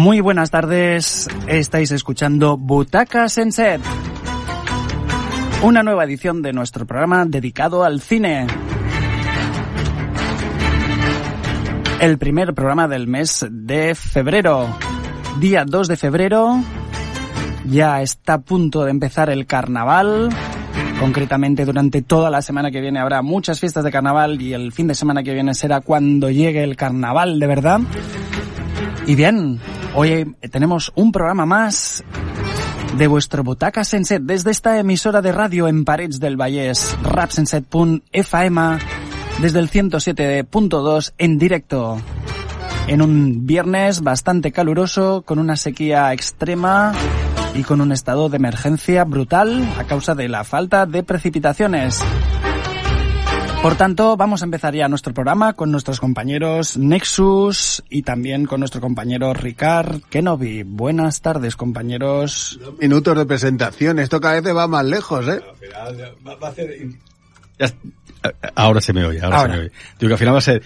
Muy buenas tardes, estáis escuchando Butaca Senset, una nueva edición de nuestro programa dedicado al cine. El primer programa del mes de febrero, día 2 de febrero, ya está a punto de empezar el carnaval. Concretamente durante toda la semana que viene habrá muchas fiestas de carnaval y el fin de semana que viene será cuando llegue el carnaval de verdad. Y bien, hoy tenemos un programa más de vuestro Butaca Senset desde esta emisora de radio en Parets del Vallès, rapsenset.fm, desde el 107.2 en directo. En un viernes bastante caluroso, con una sequía extrema y con un estado de emergencia brutal a causa de la falta de precipitaciones. Por tanto, vamos a empezar ya nuestro programa con nuestros compañeros Nexus y también con nuestro compañero Ricard Kenobi. Buenas tardes, compañeros. Minutos de presentación. Esto cada vez va más lejos, ¿eh? Ahora se me oye, ahora, Ahora. se me oye. Digo que al final va a ser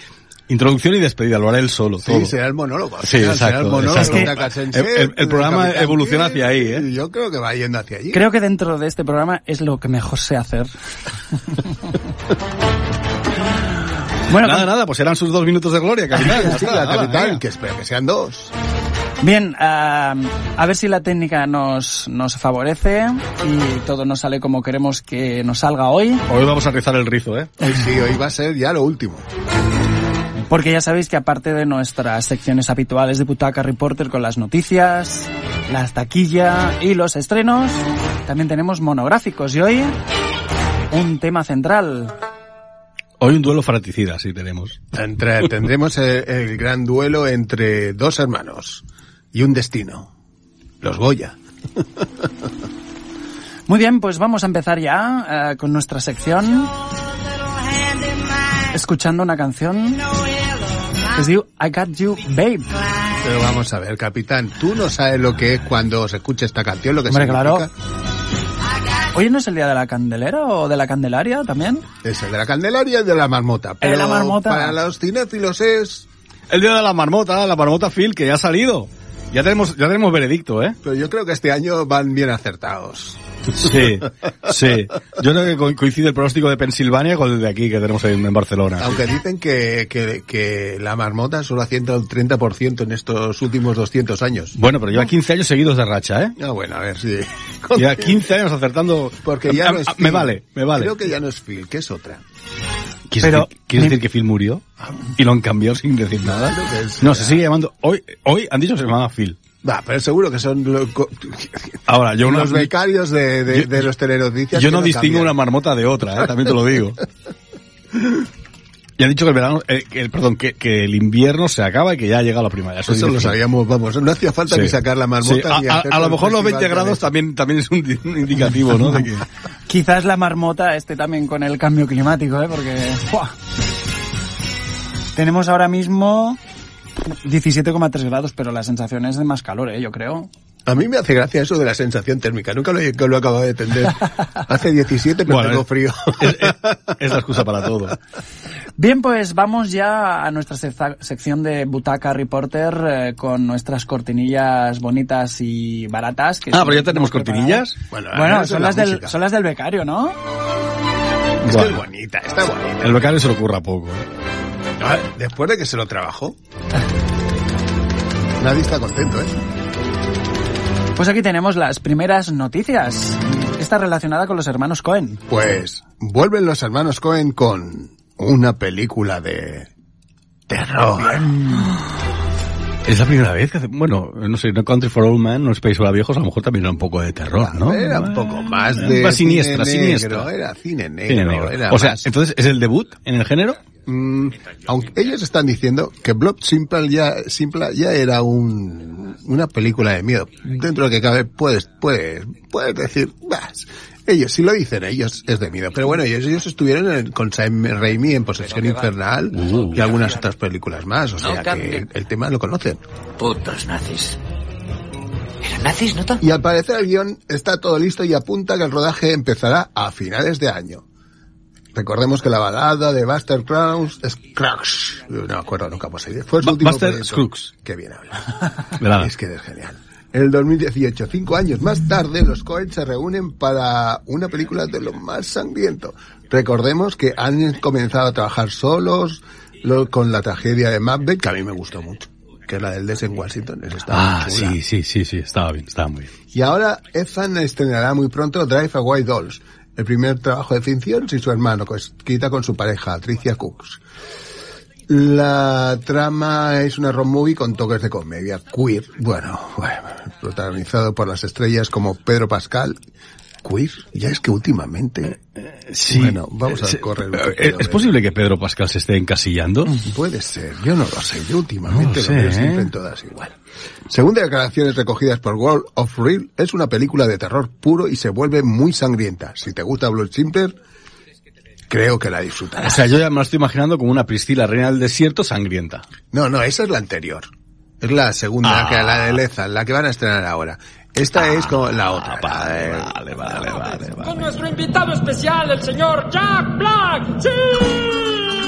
introducción y despedida, lo hará él solo, todo. Sí, será el monólogo. Sí, Será exacto, el monólogo exacto. El- el- el programa Capitán evoluciona hacia ahí, ¿eh? Yo creo que va yendo hacia allí. Creo que dentro de este programa es lo que mejor sé hacer. bueno, Nada, nada, pues serán sus dos minutos de gloria, capitán. Sí, está, la nada, capital, venga. que espero que sean dos. Bien, ah, a ver si la técnica nos, nos favorece y todo nos sale como queremos que nos salga hoy, Hoy vamos a rizar el rizo, ¿eh? Hoy sí, hoy va a ser ya lo último. Porque ya sabéis que aparte de nuestras secciones habituales de Butaca Reporter con las noticias, las taquilla y los estrenos, también tenemos monográficos y hoy un tema central. Hoy un duelo fratricida, sí tenemos. Entre- tendremos el, el gran duelo entre dos hermanos y un destino. Los Goya. Muy bien, pues vamos a empezar ya eh, con nuestra sección escuchando una canción que diu I Got You Babe. Pero vamos a ver, capitán, tú no sabes lo que es cuando se escucha esta canción, lo que Hombre, significa. claro. ¿Hoy no es el día de la candelera o de la candelaria también? Es el de la Candelaria y de la marmota. Pero la marmota. para los cinéfilos es... El día de la marmota, la marmota Phil, que ya ha salido. Ya tenemos, ya tenemos veredicto, ¿eh? Pero yo creo que este año van bien acertados. Sí, sí. Yo creo que co- coincide el pronóstico de Pensilvania con el de aquí que tenemos en, en Barcelona. Aunque dicen que, que, que la marmota solo asienta un 30% en estos últimos 200 años. Bueno, pero lleva 15 años seguidos de racha, ¿eh? Ah, bueno, a ver si... Lleva 15 años acertando. Porque ya Ah, no es ah, Phil. Me vale, me vale. Creo que ya no es Phil, que es otra. ¿Quieres, Pero- decir, ¿quieres decir que Phil murió? ¿Y lo han cambiado sin decir nada? No, se sigue llamando... Hoy, hoy han dicho que se llamaba Phil. Va, pero seguro que son lo- co- Ahora, yo, los no, becarios de, de, yo- de los telenoticias. yo no distingo cambian. una marmota de otra, ¿eh? también te lo digo. Y han dicho que el verano, eh, que el- perdón, que, que el invierno se acaba y que ya ha llegado la primavera. Eso, Eso lo sabíamos, vamos, no hacía falta Sí. ni sacar la Sí, marmota. a, ni a- hacer a lo mejor los festival 20 con grados también, también es un, di- un indicativo, ¿no? De que- Quizás la marmota esté también con el cambio climático, ¿eh? Porque... ¡buah! Tenemos ahora mismo 17,3 grados, pero la sensación es de más calor, ¿eh? Yo creo. A mí me hace gracia eso de la sensación térmica. Nunca lo, he- lo he acabado de entender. Hace 17, pero Bueno, tengo frío. es, es- es la excusa para todo. Bien, pues vamos ya a nuestra sec- sección de Butaca Reporter eh, con nuestras cortinillas bonitas y baratas. Que Ah, sí pero ya tenemos cortinillas. Bueno, Bueno, son la las, del, son las del becario, ¿no? Es que Bueno. es bonita, está bonita. El becario se le ocurra poco. ¿eh? Después de que se lo trabajó. Nadie está contento, ¿eh? Pues aquí tenemos las primeras noticias. Esta relacionada con los hermanos Cohen. Pues vuelven los hermanos Cohen con una película de terror. Es la primera vez que hace, bueno, no sé, No Country for Old Men, No Space para viejos, a lo mejor también era un poco de terror, ¿no? Era un poco más de más siniestra, cine negro, siniestra. Era cine negro. Cine negro. Era O sea, más- entonces, ¿es el debut en el género? Mm, aunque ellos están diciendo que Blood Simple ya, Simple ya era un, una película de miedo. Dentro de que cabe, puedes, puedes, puedes decir, "Vas". ellos, si lo dicen ellos, es de miedo. Pero bueno, ellos, ellos estuvieron en- con Sam Raimi en Posesión Infernal y algunas otras películas más. O sea que el tema lo conocen. Putos nazis. ¿Eran nazis, nota? Y al parecer el guion está todo listo y apunta que el rodaje empezará a finales de año. Recordemos que la balada de Buster Crowns, Scruggs, no me acuerdo nunca cómo se dice, fue su último Buster. Scruggs. Qué bien habla. Es que es genial. En el 2018, cinco años más tarde, los Coen se reúnen para una película de lo más sangriento. Recordemos que han comenzado a trabajar solos lo- con la tragedia de Macbeth, que a mí me gustó mucho, que es la del Des en Washington. Esa estaba Ah, sí, sí, sí, sí, estaba bien, estaba muy bien. Y ahora Ethan estrenará muy pronto Drive Away Dolls, el primer trabajo de ficción sin su hermano, escrita con su pareja, Tricia Cooks. La trama es una road movie con toques de comedia queer. Bueno, protagonizado por las estrellas como Pedro Pascal. Queer, ya es que últimamente. Sí. Bueno, vamos a correr un Eh, ¿Es posible que Pedro Pascal se esté encasillando? Puede ser, yo no lo sé, yo últimamente No lo sé, veo siempre ¿eh? en todas igual. Según declaraciones recogidas por World of Real, es una película de terror puro y se vuelve muy sangrienta. Si te gusta Blood Simple, creo que la O disfrutarás. sea, yo ya me lo estoy imaginando como una Priscila reina del desierto sangrienta. No, no, esa es la anterior. Es la segunda, Ah. que la de Leza, la que van a estrenar ahora. Esta es como la otra. Vale, la- vale, vale, vale, Con vale. nuestro invitado especial, el señor Jack Black. ¡Sí!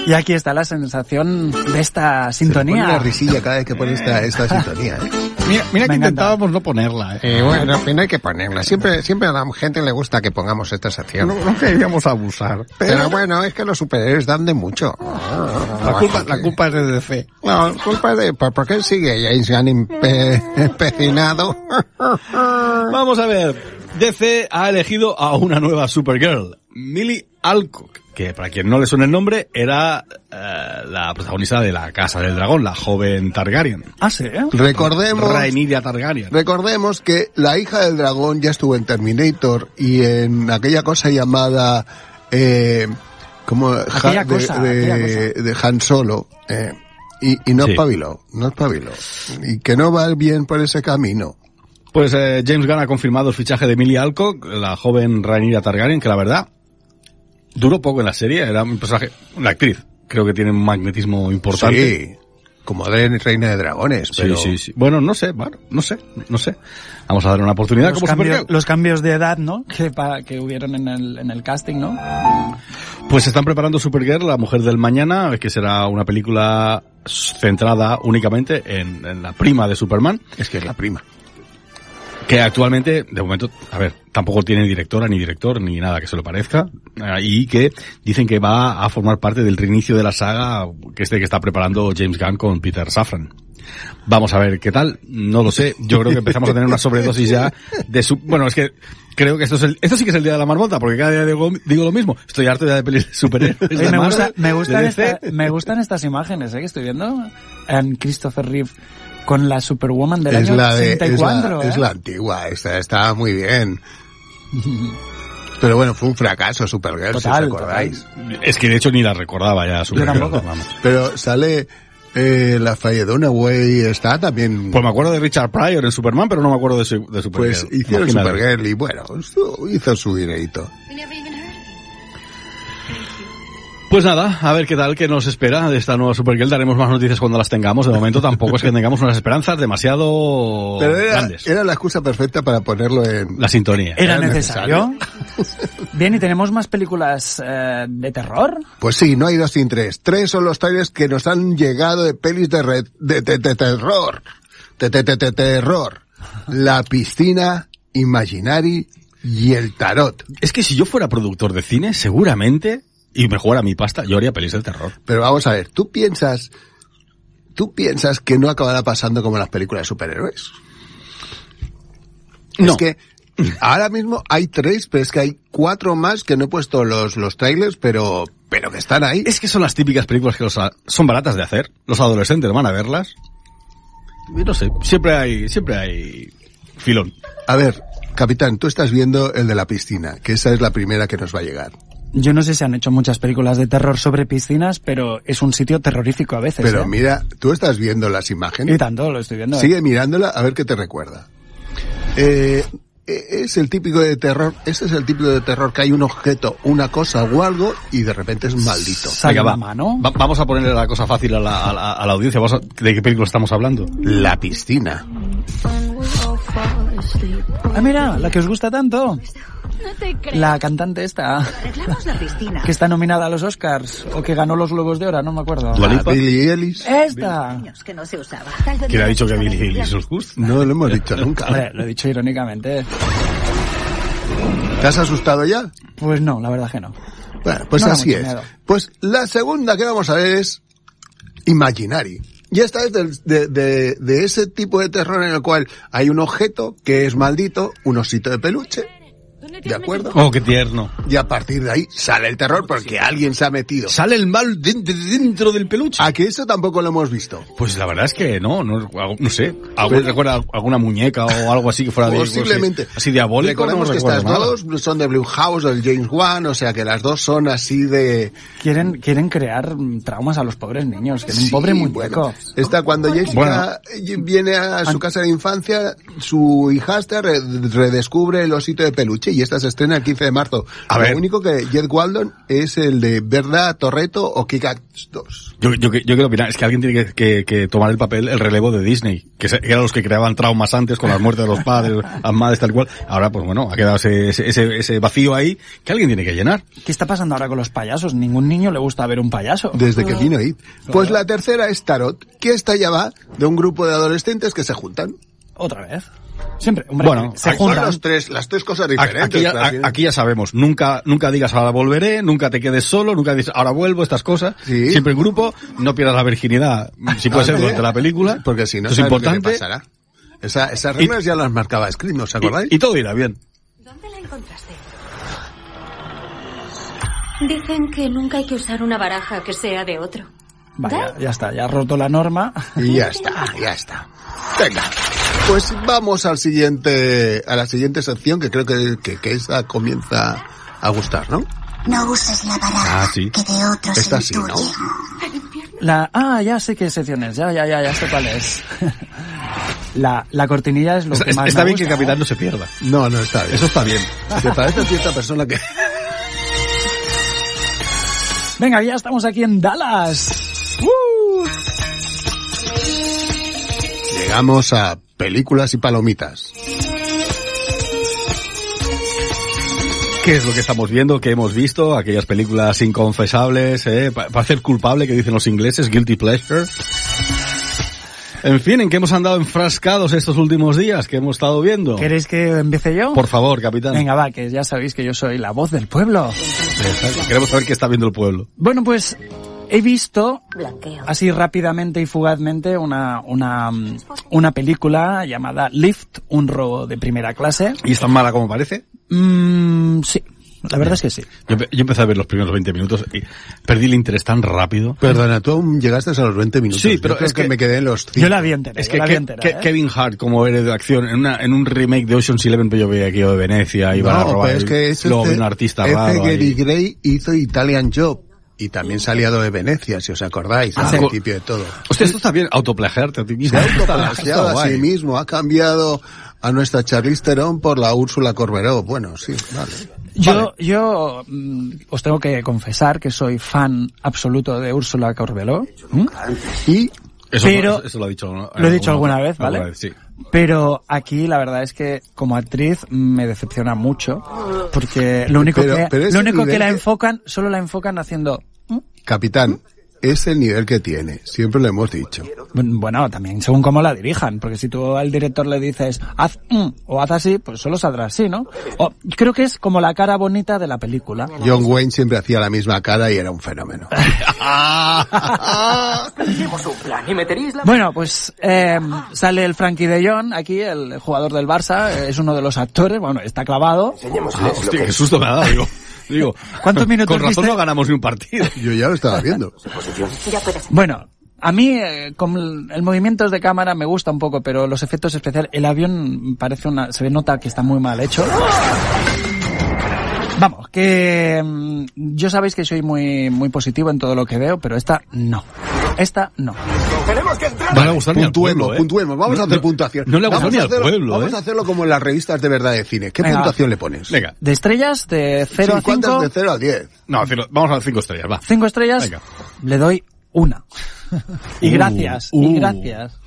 Y aquí está la sensación de esta Se pone sintonía. una risilla cada vez que pone esta, esta sintonía, ¿eh? Mira, mira que intentábamos no ponerla, ¿eh? Eh, bueno, pero no hay que ponerla. Siempre, siempre a la gente le gusta que pongamos esta sección. No, no queríamos abusar. Pero bueno, es que los superhéroes dan de mucho. La culpa, la culpa es de DC. No, culpa de... ¿Por, por qué sigue James Gunn empe- empecinado? Vamos a ver. DC ha elegido a una nueva Supergirl, Millie Alcock, que para quien no le suene el nombre, era eh, la protagonista de la Casa del Dragón, la joven Targaryen. Ah, sí. Recordemos... Rhaenyra Targaryen. Recordemos que la hija del dragón ya estuvo en Terminator y en aquella cosa llamada eh, como Aquella de, cosa, de- Han Solo eh, y, y no Sí. espabiló, no espabiló y que no va bien por ese camino. Pues eh, James Gunn ha confirmado el fichaje de Millie Alcock, la joven Rhaenyra Targaryen, que la verdad duró poco en la serie, era un personaje, una actriz, creo que tiene un magnetismo importante. Sí, como de Reina de Dragones, Sí, pero sí, sí. Bueno, no sé, bueno, no sé, no sé. Vamos a darle una oportunidad Los como cambios, Supergirl. los cambios de edad, ¿no? Que, pa- que hubieron en el, en el casting, ¿no? Pues están preparando Supergirl, la mujer del mañana, que será una película centrada únicamente en, en la prima de Superman, es que es la prima. Que actualmente, de momento, a ver, tampoco tiene directora ni director ni nada que se lo parezca, eh, y que dicen que va a formar parte del reinicio de la saga que este que está preparando James Gunn con Peter Safran. Vamos a ver qué tal, no lo sé, yo creo que empezamos a tener una sobredosis ya de su, bueno, es que creo que esto es el, esto sí que es el día de la marmota, porque cada día digo, digo lo mismo, estoy harto ya de pelis de superhéroes. Oye, de me, Marvel, gusta, me, gustan esta- me gustan estas imágenes ¿eh? que estoy viendo. En Christopher Reeve con la Superwoman del Es año la, de, es, 64. la, ¿eh? es la antigua, esta está muy bien. Pero bueno, fue un fracaso Supergirl, Total, si os acordáis. Es que de hecho ni la recordaba ya Supergirl, tampoco. Pero sale eh, la Falledona Way, está también... Pues me acuerdo de Richard Pryor en Superman, pero no me acuerdo de, su- de Supergirl. Pues hicieron Imagínate. Supergirl y bueno, su- hizo su dinerito. Pues nada, a ver qué tal, qué nos espera de esta nueva Supergirl. Daremos más noticias cuando las tengamos. De momento tampoco es que tengamos unas esperanzas demasiado Pero era, grandes. era la excusa perfecta para ponerlo en... La sintonía. ¿Era ¿Era necesario? Bien, ¿y tenemos más películas eh, de terror? Pues sí, no hay dos sin tres. Tres son los trailers que nos han llegado de pelis de, red, de, de- de terror. De, de- de- de terror. La piscina, Imaginary y el tarot. Es que si yo fuera productor de cine, seguramente, y me jugara mi pasta, yo haría pelis de terror. Pero vamos a ver, ¿tú piensas, tú piensas que no acabará pasando como en las películas de superhéroes? No. Es que ahora mismo hay tres, pero es que hay cuatro más que no he puesto los, los trailers, pero, pero que están ahí. Es que son las típicas películas que los a- son baratas de hacer. Los adolescentes van a verlas. No sé, siempre hay, siempre hay filón. A ver, capitán, tú estás viendo el de la piscina, que esa es la primera que nos va a llegar. Yo no sé si han hecho muchas películas de terror sobre piscinas, pero es un sitio terrorífico a veces. Pero ¿eh? mira, tú estás viendo las Y imágenes. tanto, lo estoy viendo. ¿eh? Sigue mirándola a ver qué te recuerda. Eh, es el típico de terror, este es el típico de terror que hay un objeto, una cosa o algo y de repente es maldito. Venga, va. mano. Va- vamos a ponerle la cosa fácil a la, a la- a la audiencia. Vamos a- ¿De qué película estamos hablando? La piscina. Ah, mira, la que os gusta tanto. No te creo. La cantante esta, Arreglamos la piscina. que está nominada a los Oscars, o que ganó los Globos de Oro, no me acuerdo. Lipa. Billie Eilish. ¡Esta! Que no se usaba. ¿Quién ha dicho que Billy Eilish os gusta? No lo hemos dicho nunca. Hombre, lo he dicho irónicamente. ¿Te has asustado ya? Pues no, la verdad que no. Bueno, pues No así es. miedo. Pues la segunda que vamos a ver es Imaginary. Y esta es de, de, de ese tipo de terror en el cual hay un objeto que es maldito, un osito de peluche, ¿de acuerdo? Oh, qué tierno. Y a partir de ahí sale el terror porque alguien se ha metido. Sale el mal de- de- dentro del peluche. ¿A que eso tampoco lo hemos visto? Pues la verdad es que no, no, no sé. ¿Algún recuerda alguna muñeca o algo así que fuera de Posiblemente. Así, así diabólico? Recordemos no que estas nada. dos son de Blue House o del James Wan, o sea que las dos son así de... Quieren, quieren crear traumas a los pobres niños, que es un Sí, pobre bueno. muñeco. Esta cuando Jessica viene a su casa de infancia, su hijastra re- redescubre el osito de peluche y esta se estrena el 15 de marzo. A Lo ver. único que Jet Waldon es el de Verdad Torreto o Kick-Ass 2. Yo, yo, yo quiero opinar, es que alguien tiene que, que- que tomar el papel, el relevo de Disney, que eran los que creaban traumas antes con las muertes de los padres, las madres, tal cual. Ahora, pues bueno, ha quedado ese, ese, ese- ese vacío ahí que alguien tiene que llenar. ¿Qué está pasando ahora con los payasos? Ningún niño le gusta ver un payaso. Desde que vino It. Pues la tercera es Tarot, que esta ya va de un grupo de adolescentes que se juntan. Otra vez. Siempre, hombre, Bueno, se Son juntan. los tres, las tres cosas diferentes. Aquí ya, aquí ya sabemos, nunca, nunca digas ahora volveré, nunca te quedes solo, nunca dices ahora vuelvo, estas cosas. Sí. Siempre en grupo, no pierdas la virginidad, si puede ser durante la película. Porque si no, es ¿sabes lo que importante. te pasará? Esa- esas reglas ya las marcaba Scream, ¿os acordáis? Y, y todo irá bien. ¿Dónde la encontraste? Dicen que nunca hay que usar una baraja que sea de otro. Vaya, ya está, ya ha roto la norma. Y ya está, ya está. Venga. Pues vamos al siguiente, a la siguiente sección que creo que, que, que esa comienza a gustar, ¿no? No uses la baraja Ah, sí. que de otros Esta sí. ¿no? La, ah, ya sé qué sección es, ya, ya, ya, ya sé cuál es. La, la cortinilla es lo que más está me bien que el capitán ¿eh? no se pierda. No, no está bien. Eso está bien. ¿Te parece a cierta persona que... Venga, ya estamos aquí en Dallas. ¡Uh! Llegamos a películas y palomitas. ¿Qué es lo que estamos viendo? ¿Qué hemos visto? Aquellas películas inconfesables, ¿eh? Pa- Para hacer culpable, que dicen los ingleses, guilty pleasure. En fin, ¿en qué hemos andado enfrascados estos últimos días? que hemos estado viendo? ¿Queréis que empiece yo? Por favor, capitán. Venga, va, que ya sabéis que yo soy la voz del pueblo. Exacto. Queremos saber qué está viendo el pueblo. Bueno, pues he visto Blanqueo. así rápidamente y fugazmente una, una, una película llamada Lift, un robo de primera clase. ¿Y es tan mala como parece? Mm, sí, la verdad es que sí. Yo, empe- yo empecé a ver los primeros 20 minutos y perdí el interés tan rápido. Perdona, tú aún llegaste a los 20 minutos. Sí, Yo pero creo es que- me quedé en los Yo la vi entera, Es que la vi Ke- entera, Ke- ¿eh? Kevin Hart como héroe de acción en, una, en un remake de Ocean's Eleven, pero yo veía aquello de Venecia, iban a No, robar pero es que ce- vi un artista raro Gary. Gray hizo Italian Job. Y también se ha liado de Venecia, si os acordáis, al Ah, principio de todo. Esto está bien, autoplagiarte a ti Se mismo. ha Está- autoplagiado a sí mismo, ha cambiado a nuestra Charlize Theron por la Úrsula Corberó. Bueno, sí, vale. Yo, yo mm, os tengo que confesar que soy fan absoluto de Úrsula Corbeló. ¿Mm? Y Eso, Pero- eso, eso lo he dicho. ¿no? Lo he dicho alguna vez, ¿vale? Alguna vez, sí. Pero aquí la verdad es que como actriz me decepciona mucho porque lo único Pero- que pero lo único que la enfocan solo la enfocan haciendo. Capitán, es el nivel que tiene, siempre lo hemos dicho. bueno también según cómo la dirijan porque si tú al director le dices haz mm, o haz así pues solo saldrá así no o, creo que es como la cara bonita de la película John Wayne siempre hacía la misma cara y era un fenómeno. Bueno, pues eh, sale el Frankie de Jong aquí, el jugador del Barça, es uno de los actores, bueno, está clavado. Ah, hostia, qué susto me ha dado, digo. Digo, ¿Cuántos minutos Con razón viste? no ganamos ni un partido. Yo ya lo estaba viendo. Bueno, a mí eh, con el, el movimiento de cámara me gusta un poco, pero los efectos especiales, el avión parece una, se ve nota que está muy mal hecho. Vamos, que mm, yo sabéis que soy muy muy positivo en todo lo que veo, pero esta no. Esta no. No le ha gustado ni al Puntuemos, pueblo, ¿eh? puntuemos, vamos No, a hacer no, puntuación. No le vamos ni a al hacerlo, pueblo, Vamos ¿eh? a hacerlo como en las revistas de verdad de cine. ¿Qué Venga. puntuación le pones? Venga. De estrellas, de 0 Sí, a ¿cuántas 5, de 0 a 10? No, vamos a las cinco estrellas, va. 5 estrellas, Venga. le doy una. y Uh, gracias, uh. y gracias.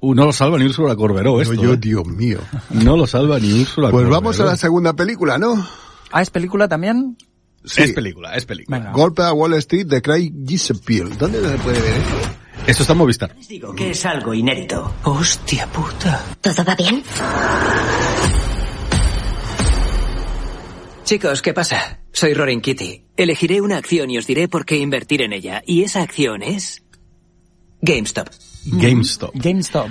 Uh, no lo salva ni Úrsula Corberó esto. yo, ¿eh? Dios mío. No lo salva ni Úrsula Pues Corberó. vamos a la segunda película, ¿no? Ah, ¿es película también? Sí. Es película, es película. Venga. Golpe a Wall Street de Craig Gillespie. ¿Dónde se puede ver esto? Esto está en Movistar. Digo que es algo inédito. Hostia puta. ¿Todo va bien? Chicos, ¿qué pasa? Soy Rorin Kitty. Elegiré una acción y os diré por qué invertir en ella. Y esa acción es... GameStop. GameStop. GameStop.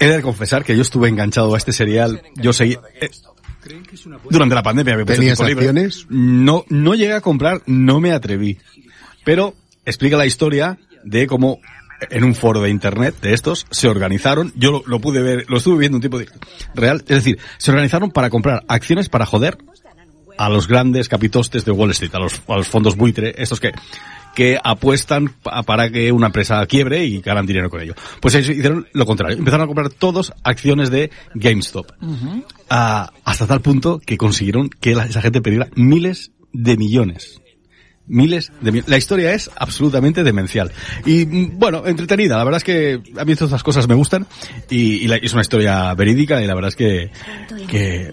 He de confesar que yo estuve enganchado a este serial. Yo seguí. eh, durante la pandemia había mucho ¿Tenías acciones? No, no llegué a comprar, no me atreví. Pero explica la historia de cómo en un foro de internet de estos se organizaron. Yo lo, lo pude ver, lo estuve viendo un tipo de real. Es decir, se organizaron para comprar acciones para joder a los grandes capitostes de Wall Street, a los, a los fondos buitre, estos que, que apuestan pa- para que una empresa quiebre y ganan dinero con ello. Pues ellos hicieron lo contrario. Empezaron a comprar todos acciones de GameStop. Ah, hasta tal punto que consiguieron que la- esa gente perdiera miles de millones. Miles de millones. La historia es absolutamente demencial. Y, mm, bueno, entretenida. La verdad es que a mí todas estas cosas me gustan. Y, y la- es una historia verídica y la verdad es que, que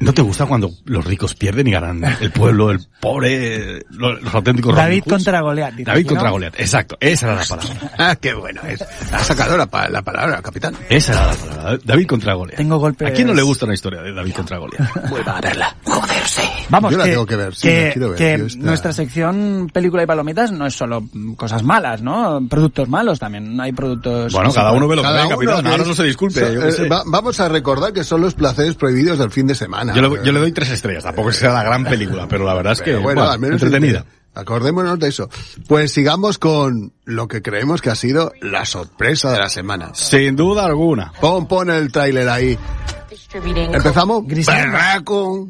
¿No te gusta cuando los ricos pierden y ganan el pueblo, el pobre, los, los auténticos David contra Goliat. David contra. Goliat, exacto. Esa era la palabra. Ah, qué bueno es. Ha sacado la, pa- la palabra, capitán. Esa era la palabra. David contra Goliat. Tengo golpes- ¿A quién no le gusta una historia de David contra Goliat? Vuelva a verla. Joderse. Vamos, Yo la que, tengo que ver, sí, que- la quiero ver, que yo esta- nuestra sección película y palomitas no es solo cosas malas, ¿no? Productos malos también, hay productos... Bueno, cada uno ve lo que Cada ve, capitán. que Ahora no se disculpe. so- eh, va- vamos a recordar que son los placeres prohibidos del fin de semana. Yo le, yo le doy tres estrellas. Tampoco sea la gran película, pero la verdad es que, bueno, bueno, al menos entretenida. Acordémonos de eso. Pues sigamos con lo que creemos que ha sido la sorpresa de la semana. Sin duda alguna. Pon, pon el tráiler ahí. ¿Empezamos? Griselda. Berraco.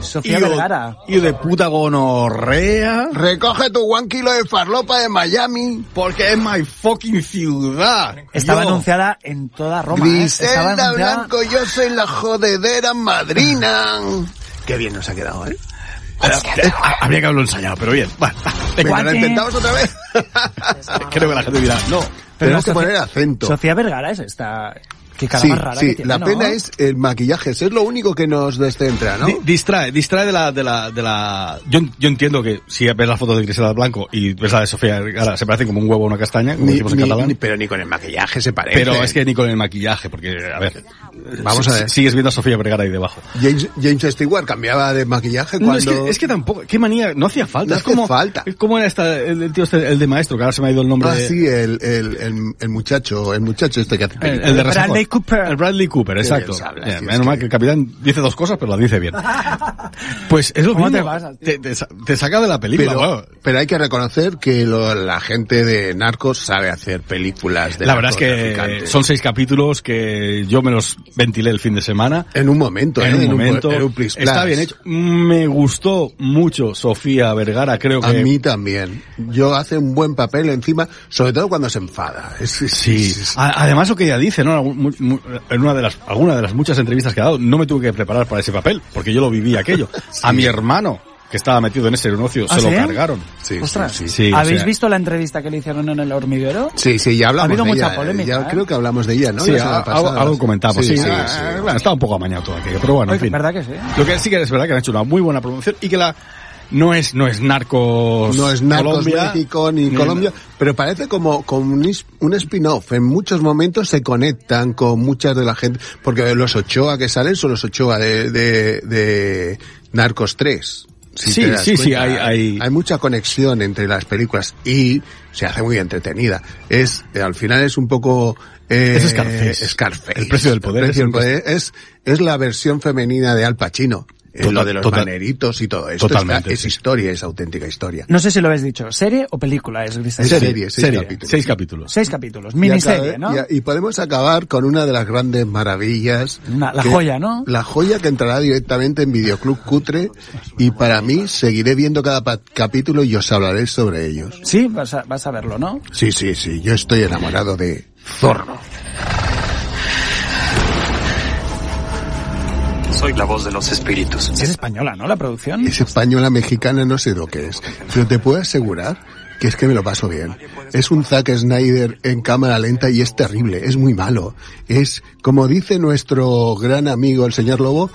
Sofía Vergara. Y de puta gonorrea. Recoge tu one kilo de farlopa de Miami. Porque es my fucking ciudad. Estaba Yo- anunciada en toda Roma. ¿eh? Estaba Griselda anunciada- Blanco, yo soy la jodedera madrina. Qué bien nos ha quedado, ¿eh? Eh, Habría que haberlo ensayado, pero bien. Bueno, Venga, Guante. ¿lo intentamos otra vez? creo que la gente dirá, no. Tenemos que Sofía- poner acento. Sofía Vergara es esta... Qué cara Sí, más rara sí, que tiene, la ¿no? pena es el maquillaje, es lo único que nos descentra, ¿no? Di- distrae, distrae de la, de la, de la, yo, yo entiendo que si ves las fotos de Griselda Blanco y ves la de Sofía Vergara, se parecen como un huevo o una castaña, como Ni- decimos en ni- catalán. ni- pero ni con el maquillaje se parece. pero es que ni con el maquillaje, porque, a ver, Vamos a ver. si- sigues viendo a Sofía Vergara ahí debajo. James, James Stewart cambiaba de maquillaje No, cuando... es, que, es que tampoco, qué manía, no hacía falta. No es como, falta. Es como era esta, el, el tío este, el de maestro, que ahora se me ha ido el nombre Ah, de, sí, el, el, el, el muchacho, el muchacho este que hace el de Bradley. Cooper. El Bradley Cooper, exacto. bien se habla, Bien, es menos que- mal que el capitán dice dos cosas, pero las dice bien. Pues es lo ¿Cómo mismo. te tío? te, te te saca de la película, pero, pero hay que reconocer que lo- la gente de Narcos sabe hacer películas de La verdad es que son seis capítulos que yo me los ventilé el fin de semana. En un momento, En ¿eh? un momento. en un Está bien hecho. Me gustó mucho Sofía Vergara, creo que... A mí también. Yo hace un buen papel encima, sobre todo cuando se enfada. Es- es- Sí, es- además lo que ella dice, ¿no? En una de las, alguna de las muchas entrevistas que ha dado, no me tuve que preparar para ese papel, porque yo lo viví aquello. A mi hermano, que estaba metido en ese negocio, ¿Ah, se lo cargaron. sí, sí, Ostras, sí. Sí, o ¿habéis sea- visto la entrevista que le hicieron en el hormiguero? Sí, sí, ya hablamos Ha habido de mucha ella. polémica, Ya ¿eh? creo que hablamos de ella, ¿no? Sí, a- algo, algo comentamos. Sí, sí, ah, sí. bueno, estaba un poco amañado todo aquello, pero bueno, en Oye, fin. ¿verdad que sí? Lo que sí que es verdad que han hecho una muy buena promoción y que la no es no es narcos No es Narcos Colombia, México ni, ni- Colombia, pero parece como, como un, un spin-off. En muchos momentos se conectan con muchas de la gente, porque los Ochoa que salen son los Ochoa de, de, de Narcos 3. si Sí, sí, sí, cuenta. hay- hay- mucha conexión entre las películas y se hace muy entretenida. Es, eh, al final es un poco, eh, Es Scarface. Scarface. El precio del poder El precio es del el poder es, es la versión femenina de Al Pacino. Total- lo de los total- maneritos y todo esto. Totalmente, está- es sí. historia, es auténtica historia. No sé si lo habéis dicho, ¿serie o película es? Es serie, seis serie, capítulos. seis capítulos. Seis capítulos, Y miniserie, ¿no? y podemos acabar con una de las grandes maravillas. Una- la que- joya, ¿no? La joya que entrará directamente en Videoclub Cutre y para mí seguiré viendo cada capítulo y os hablaré sobre ellos. Sí, vas a, vas a verlo, ¿no? Sí, sí, sí, yo estoy enamorado de Zorro. Soy la voz de los espíritus. Es española, ¿no? La producción. Es española mexicana, no sé lo que es, pero te puedo asegurar que es que me lo paso bien. Es un Zack Snyder en cámara lenta y es terrible, es muy malo. Es, como dice nuestro gran amigo el señor Lobo,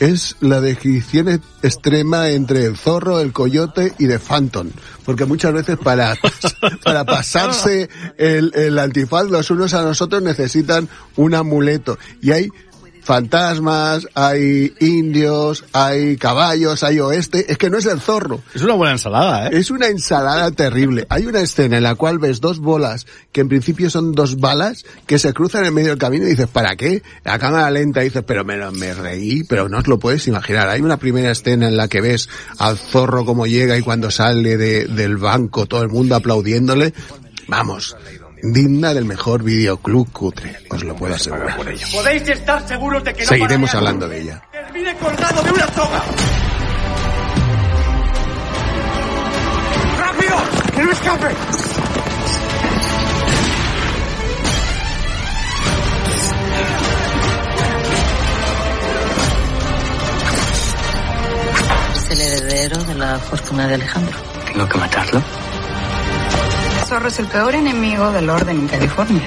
es la descripción extrema entre el zorro, el coyote y de Phantom. Porque muchas veces para, para pasarse el, el antifaz los unos a nosotros necesitan un amuleto. Y hay fantasmas, hay indios, hay caballos, hay oeste. Es que no es el zorro. Es una buena ensalada, ¿eh? Es una ensalada terrible. Hay una escena en la cual ves dos bolas, que en principio son dos balas, que se cruzan en medio del camino y dices, ¿para qué? La cámara lenta dices, pero me, me reí, pero no os lo puedes imaginar. Hay una primera escena en la que ves al zorro como llega y cuando sale de, del banco todo el mundo aplaudiéndole. Vamos, digna del mejor videoclub cutre, os lo puedo asegurar. Podéis estar seguros de que no Seguiremos hablando de ella. termine colgado de una soga. ¡Rápido! ¡Que no escape! Es el heredero de la fortuna de Alejandro. ¿Tengo que matarlo? Zorro es el peor enemigo del orden en California.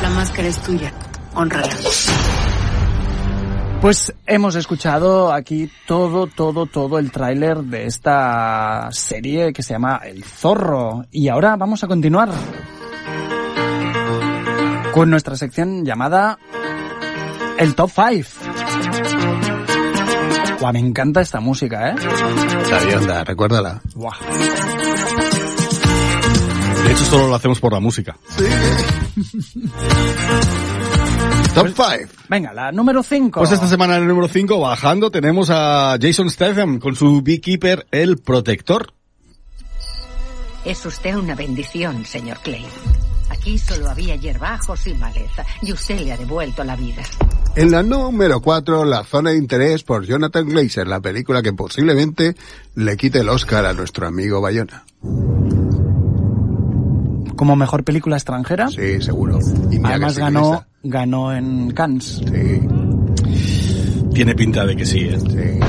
La máscara es tuya. Honrala. Pues hemos escuchado aquí todo, todo, todo el tráiler de esta serie que se llama El Zorro. Y ahora vamos a continuar con nuestra sección llamada El Top 5. Guau, me encanta esta música, ¿eh? Sabionda, recuérdala. Buah. De hecho, solo lo hacemos por la música. Top 5. Venga, la número 5. Pues esta semana en el número 5, bajando, tenemos a Jason Statham con su Beekeeper, el protector. Es usted una bendición, señor Clay. Aquí solo había hierbajos y maleza, y usted le ha devuelto la vida. En la número 4, La zona de interés por Jonathan Glazer, la película que posiblemente le quite el Oscar a nuestro amigo Bayona. Como mejor película extranjera. Sí, seguro. Y Además ganó, ganó en Cannes. Sí, Tiene pinta de que sí, ¿eh? sí.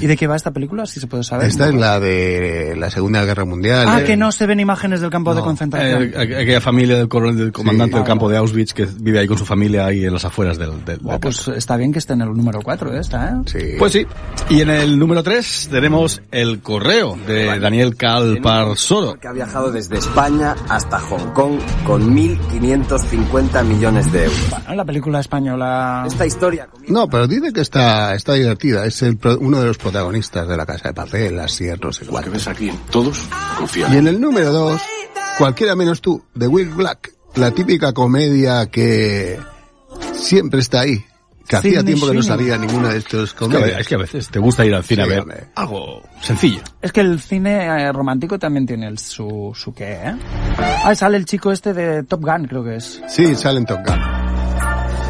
¿Y de qué va esta película? Si se puede saber. Esta es la de la Segunda Guerra Mundial. Ah, eh. que no se ven imágenes del campo de No. concentración. Eh, aquella familia del, coronel- del comandante Sí. del campo de Auschwitz que vive ahí con su familia ahí en las afueras del, del, Buah, del pues está bien que esté en el número 4 esta, ¿eh? Sí. Pues sí. Y en el número 3 tenemos El Correo de Daniel Calparsoro. que ha viajado desde España hasta Hong Kong con 1.550 millones de euros. Bueno, la película española... Esta historia No, pero dice que está, está divertida. Es el, uno de los protagonistas de la Casa de Papel, así no sé cuál. ves aquí, todos confían. Y en el número 2, Cualquiera menos tú, de Will Black. La típica comedia que siempre está ahí. Que hacía tiempo que no sabía ninguna de estos Es que, comedias. es que a veces te gusta ir al cine Sí, a ver algo sencillo. Es que el cine eh, romántico también tiene el, su, su qué, ¿eh? Ah, sale el chico este de Top Gun, creo que es. Sí, salen Top Gun.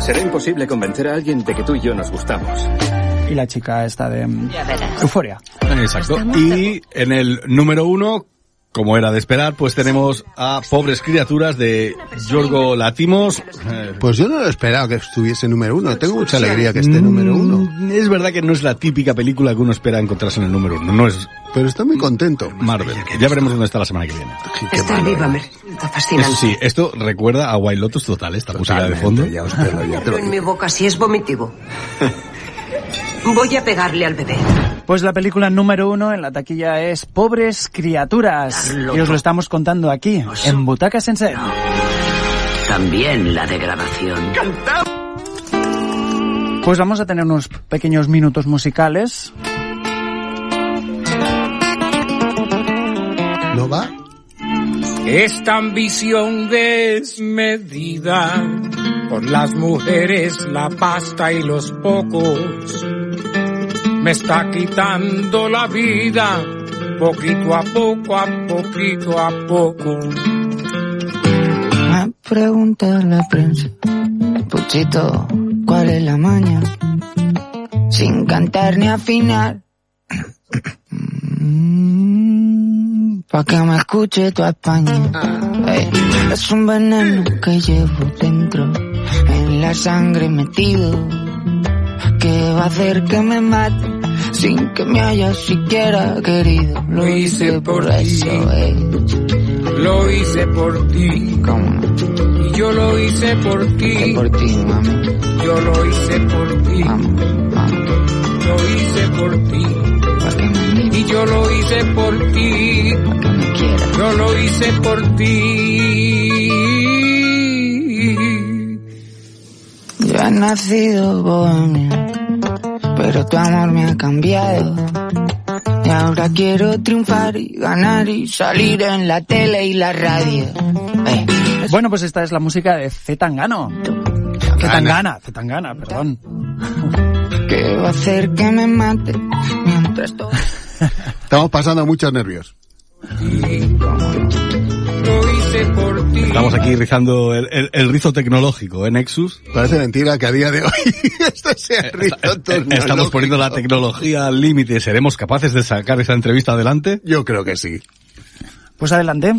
Será imposible convencer a alguien de que tú y yo nos gustamos. Y la chica esta de mm. Euforia. Exacto. Y en el número uno, como era de esperar, pues tenemos a Pobres Criaturas de Yorgo Latimos. Eh, Pues yo no lo esperaba que estuviese número uno. Tengo mucha alegría que esté número uno. mm, Es verdad que no es la típica película que uno espera encontrarse en el número uno. No es Pero estoy muy contento. Marvel. Ya veremos dónde está la semana que viene. Malo, viva ¿eh? me fascinante. Eso sí, esto recuerda a White Lotus total, esta música de fondo. Ya os en mi boca si es vomitivo. Voy a pegarle al bebé. Pues la película número uno en la taquilla es Pobres Criaturas. Y os lo estamos contando aquí, en Butaca Sensei. También la degradación. Pues vamos a tener unos pequeños minutos musicales. ¿No va? Esta ambición desmedida por las mujeres, la pasta y los pocos me está quitando la vida poquito a poco, a poquito a poco. Me pregunta la prensa, Puchito, ¿cuál es la maña? Sin cantar ni afinar. Pa' que me escuche tu España. Ey, es un veneno que llevo dentro, en la sangre metido, que va a hacer que me mate sin que me haya siquiera querido. Lo hice por eso, ey. Lo hice por ti. ¿Cómo yo lo hice por ti. por ti, mami. Yo lo hice por ti. Lo hice por ti. Y yo lo hice por ti. Yo lo hice por ti. Nacido bohemio, pero tu amor me ha cambiado. Y ahora quiero triunfar y ganar y salir en la tele y la radio. Ey, Bueno, pues esta es la música de Zetangano. Zetangana, Zetangana, perdón. que va a hacer que me mate mientras todo... Estamos pasando muchos nervios. Estamos aquí rizando el, el- el rizo tecnológico, ¿eh, Nexus? Parece mentira que a día de hoy esto sea rizo Eh, Estamos tecnológico. poniendo la tecnología al límite. ¿Seremos capaces de sacar esa entrevista adelante? Yo creo que sí. Pues adelante.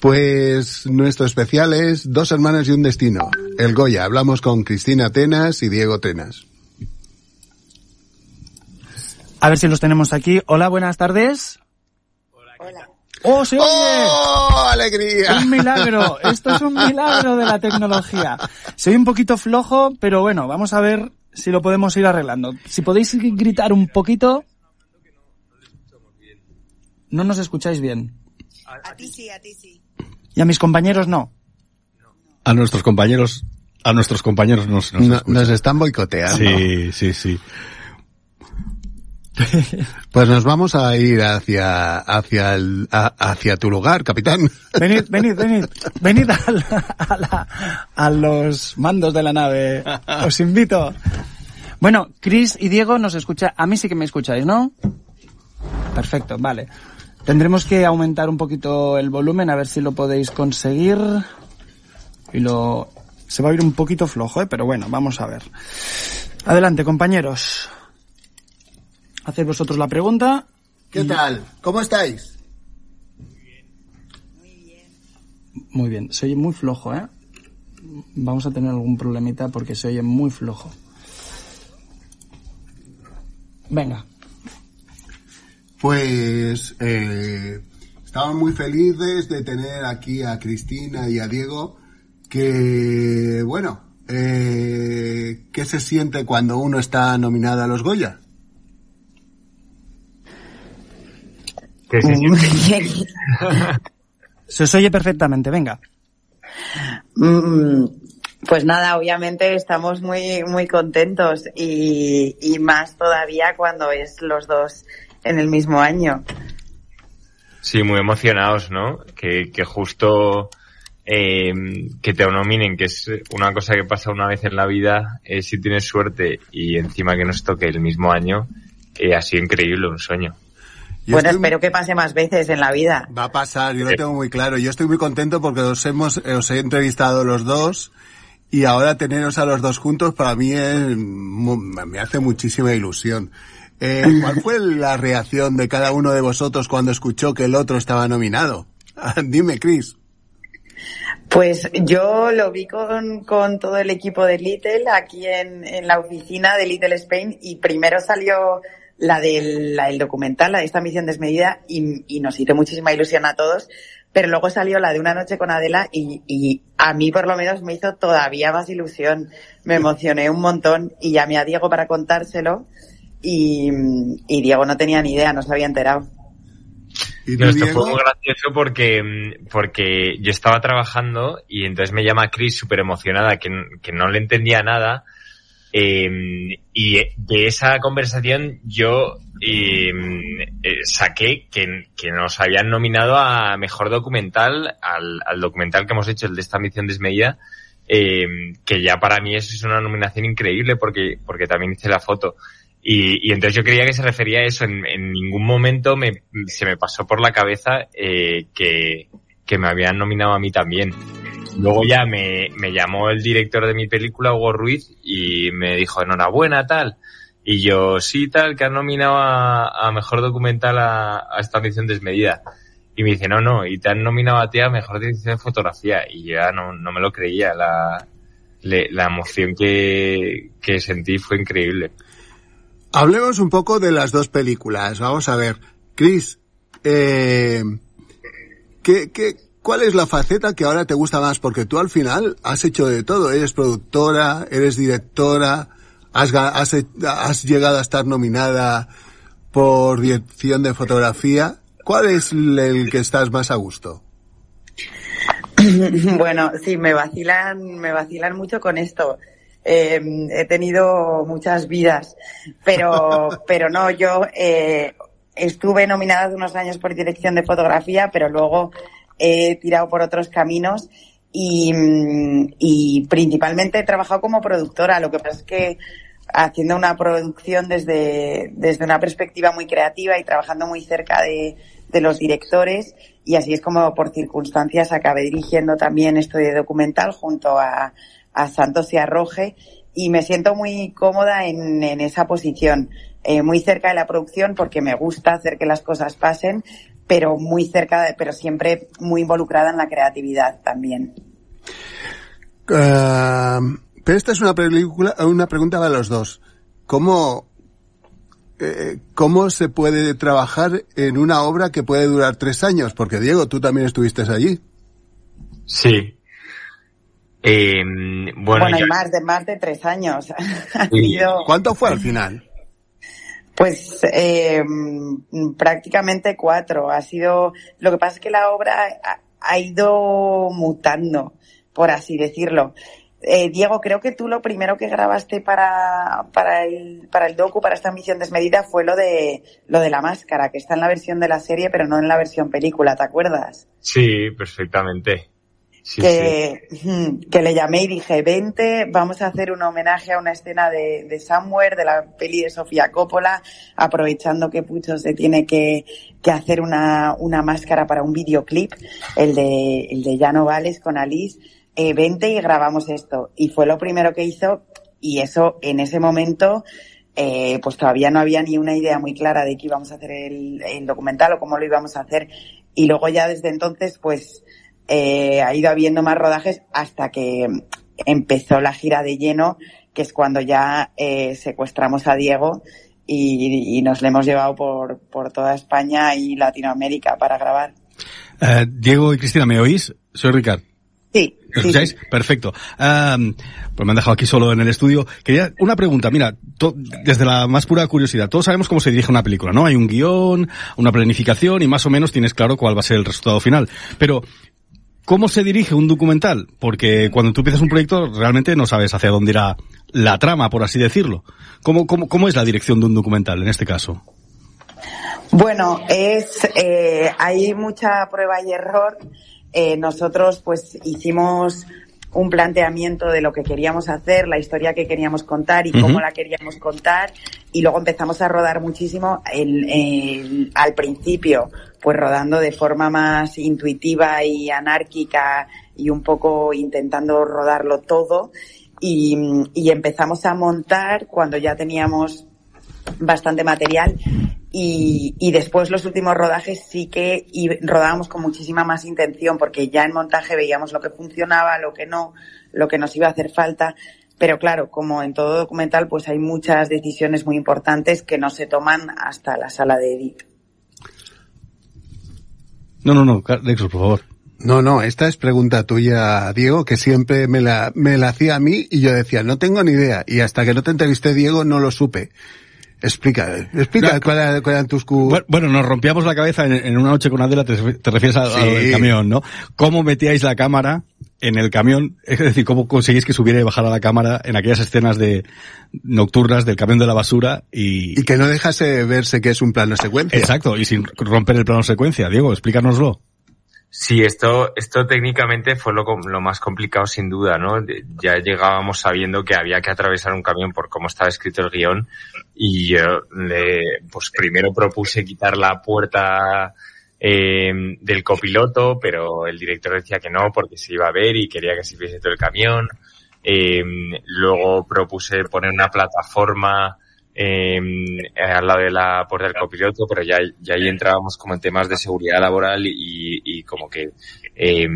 Pues nuestro especial es Dos hermanas y un destino. El Goya. Hablamos con Cristina Tenas y Diego Tenas. A ver si los tenemos aquí. Hola, buenas tardes. ¡Oh, se oye! ¡Oh, alegría! Un milagro. Esto es un milagro de la tecnología. Se oye un poquito flojo, pero bueno, vamos a ver si lo podemos ir arreglando. Si podéis gritar un poquito. No nos escucháis bien. A ti sí, a ti sí. Y a mis compañeros no. A nuestros compañeros, a nuestros compañeros nos, nos nos están boicoteando. Sí, sí, sí. Pues nos vamos a ir hacia, hacia, el, hacia tu lugar, capitán. Venid, venid, venid. Venid a, a la- a los mandos de la nave. Os invito. Bueno, Chris y Diego nos escucha. A mí sí que me escucháis, ¿no? Perfecto, vale. Tendremos que aumentar un poquito el volumen a ver si lo podéis conseguir. Y lo... Se va a ir un poquito flojo, ¿eh? Pero bueno, vamos a ver. Adelante, compañeros. Haced vosotros la pregunta. ¿Qué tal? ¿Cómo estáis? Muy bien, se oye muy flojo, ¿eh? Vamos a tener algún problemita porque se oye muy flojo. Venga. Pues eh, estamos muy felices de tener aquí a Cristina y a Diego, que bueno, eh, ¿qué se siente cuando uno está nominado a los Goya? Que se siente- Se os oye perfectamente, venga. Mm, Pues nada, obviamente estamos muy, muy contentos y, y más todavía cuando es los dos en el mismo año. Sí, muy emocionados, ¿no? Que, que justo eh, que te nominen, que es una cosa que pasa una vez en la vida, eh, si tienes suerte y encima que nos toque el mismo año, eh, ha sido increíble, un sueño. Yo bueno, estoy- espero que pase más veces en la vida. Va a pasar, yo lo tengo muy claro. Yo estoy muy contento porque os hemos, os he entrevistado los dos y ahora teneros a los dos juntos para mí es, me hace muchísima ilusión. Eh, ¿Cuál fue la reacción de cada uno de vosotros cuando escuchó que el otro estaba nominado? Dime, Chris. Pues yo lo vi con, con todo el equipo de Little aquí en, en la oficina de Little Spain y primero salió la del la del documental, la de esta misión desmedida y, y nos hizo muchísima ilusión a todos, pero luego salió la de una noche con Adela y, y a mí por lo menos me hizo todavía más ilusión, me emocioné un montón y llamé a Diego para contárselo y, y Diego no tenía ni idea, no se había enterado. ¿Y No, esto fue muy gracioso porque, porque yo estaba trabajando y entonces me llama Chris súper emocionada que no le entendía nada. Eh, y de esa conversación yo eh, eh, saqué que, que nos habían nominado a mejor documental, al, al documental que hemos hecho, el de esta misión desmedida, eh, que ya para mí eso es una nominación increíble porque, porque también hice la foto. Y, y entonces yo creía que se refería a eso. En, en ningún momento me, se me pasó por la cabeza eh, que, que me habían nominado a mí también. Luego ya me, me llamó el director de mi película, Hugo Ruiz, y me dijo enhorabuena, tal. Y yo, sí, tal, que han nominado a, mejor documental a, esta ambición desmedida. Y me dice, no, no, y te han nominado a ti a mejor dirección de fotografía. Y ya no, no me lo creía, la, le- la emoción que, que sentí fue increíble. Hablemos un poco de las dos películas. Vamos a ver. Chris, eh, ¿qué, qué, ¿cuál es la faceta que ahora te gusta más? Porque tú al final has hecho de todo. Eres productora, eres directora, has, has llegado a estar nominada por dirección de fotografía. ¿Cuál es el que estás más a gusto? bueno, sí, me vacilan, me vacilan mucho con esto. Eh, he tenido muchas vidas, pero, pero no, yo eh, estuve nominada hace unos años por dirección de fotografía, pero luego he tirado por otros caminos y, mm, y principalmente he trabajado como productora. Lo que pasa es que haciendo una producción desde, desde una perspectiva muy creativa y trabajando muy cerca de, de los directores y así es como por circunstancias acabé dirigiendo también esto de documental junto a, a Santos y a y me siento muy cómoda en, en esa posición, eh, muy cerca de la producción porque me gusta hacer que las cosas pasen, pero muy cerca, de, pero siempre muy involucrada en la creatividad también. Ah, pero esta es una película, una pregunta para los dos. ¿Cómo, eh, ¿Cómo se puede trabajar en una obra que puede durar tres años? Porque Diego, tú también estuviste allí. Sí. Eh, bueno, Bueno, ya- y más de más de tres años. Sí. ¿Cuánto fue al final? Pues eh, prácticamente cuatro. Ha sido. Lo que pasa es que la obra ha, ha ido mutando, por así decirlo. Eh, Diego, creo que tú lo primero que grabaste para, para el, para el docu, para esta misión desmedida, fue lo de, lo de la máscara, que está en la versión de la serie, pero no en la versión película, ¿te acuerdas? sí, perfectamente. Sí, sí. que, que le llamé y dije, vente, vamos a hacer un homenaje a una escena de, de Somewhere, de la peli de Sofía Coppola, aprovechando que Pucho se tiene que, que hacer una, una máscara para un videoclip, el de, el de Ya no vales con Alice, eh, vente y grabamos esto. Y fue lo primero que hizo y eso en ese momento eh, pues todavía no había ni una idea muy clara de que íbamos a hacer el, el documental o cómo lo íbamos a hacer. Y luego ya desde entonces, pues eh, ha ido habiendo más rodajes hasta que empezó la gira de lleno, que es cuando ya eh, secuestramos a Diego y, y nos le hemos llevado por, por toda España y Latinoamérica para grabar. Eh, Diego y Cristina, ¿me oís? Soy Ricard. Sí. ¿Me escucháis? Perfecto. Am, pues me han dejado aquí solo en el estudio. Quería una pregunta, mira, to- desde la más pura curiosidad, todos sabemos cómo se dirige una película, ¿no? Hay un guion, una planificación y más o menos tienes claro cuál va a ser el resultado final. Pero, ¿cómo se dirige un documental? Porque cuando tú empiezas un proyecto realmente no sabes hacia dónde irá la trama, por así decirlo. ¿Cómo, cómo, cómo es la dirección de un documental en este caso? Bueno, es eh, hay mucha prueba y error. Eh, nosotros pues hicimos un planteamiento de lo que queríamos hacer, la historia que queríamos contar y cómo la queríamos contar y luego empezamos a rodar muchísimo el- el- al principio, pues rodando de forma más intuitiva y anárquica y un poco intentando rodarlo todo y, empezamos a montar cuando ya teníamos bastante material y, después los últimos rodajes sí que rodábamos con muchísima más intención porque ya en montaje veíamos lo que funcionaba, lo que no, lo que nos iba a hacer falta. Pero claro, como en todo documental, pues hay muchas decisiones muy importantes que no se toman hasta la sala de edit. No, no, no, Nexus, por favor. No, no, esta es pregunta tuya, Diego, que siempre me la, me la hacía a mí y yo decía, no tengo ni idea. Y hasta que no te entrevisté, Diego, no lo supe. Explica, explica cuál era- cuál eran tus Bueno, bueno, nos rompíamos la cabeza en, en una noche con Adela, te, te refieres Sí. al camión, ¿no? ¿Cómo metíais la cámara en el camión? Es decir, ¿cómo conseguís que subiera y bajara la cámara en aquellas escenas de nocturnas del camión de la basura y... Y que no dejase verse que es un plano secuencia. Exacto, y sin romper el plano secuencia. Diego, explícanoslo. Sí, esto, esto técnicamente fue lo, com- lo más complicado sin duda, ¿no? Ya llegábamos sabiendo que había que atravesar un camión por cómo estaba escrito el guion y yo le, pues primero propuse quitar la puerta eh, del copiloto, pero el director decía que no porque se iba a ver y quería que se viese todo el camión. Eh, luego propuse poner una plataforma eh, al lado de la puerta del copiloto, pero ya, ya ahí entrábamos como en temas de seguridad laboral y, y como que eh,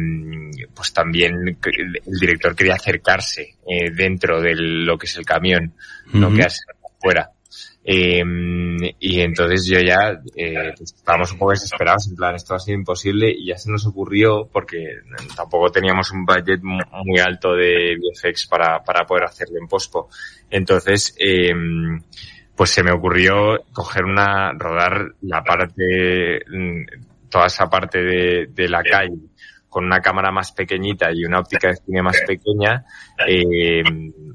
pues también el director quería acercarse eh, dentro de lo que es el camión, no Ujú. quedarse fuera. Eh, y entonces yo ya eh, pues, estábamos un poco desesperados, en plan, esto ha sido imposible y ya se nos ocurrió, porque tampoco teníamos un budget mu- muy alto de VFX para, para poder hacerlo en pospo. Entonces, eh, pues se me ocurrió coger una, rodar la parte, mm, toda esa parte de, de la calle con una cámara más pequeñita y una óptica de cine más pequeña, eh,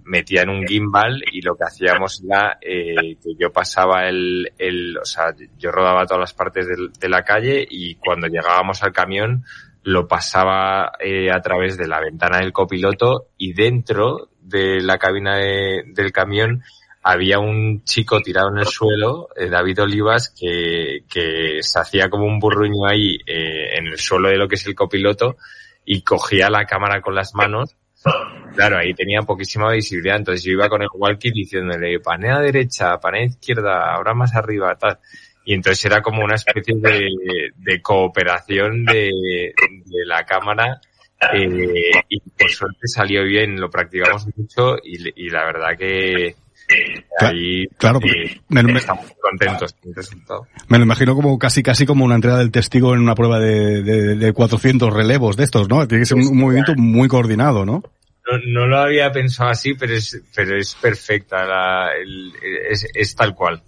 metía en un gimbal y lo que hacíamos era eh, que yo pasaba el, el, o sea, yo rodaba todas las partes del- de, la calle y cuando llegábamos al camión lo pasaba eh, a través de la ventana del copiloto y dentro de la cabina de- del camión había un chico tirado en el suelo, eh, David Olivas, que, que se hacía como un burruño ahí eh, en el suelo de lo que es el copiloto y cogía la cámara con las manos. Claro, ahí tenía poquísima visibilidad, entonces yo iba con el walkie diciéndole, panea derecha, panea izquierda, ahora más arriba, tal. Y entonces era como una especie de, de cooperación de, de la cámara eh, y por suerte salió bien, lo practicamos mucho y, y la verdad que ahí claro, eh, me- me- estamos muy contentos con el resultado. Me lo imagino como casi casi como una entrega del testigo en una prueba de, de, de 400 relevos de estos, ¿no? Tiene que ser un, un movimiento muy coordinado, ¿no? No, no lo había pensado así, pero es, pero es perfecta, la, el- es, es tal cual.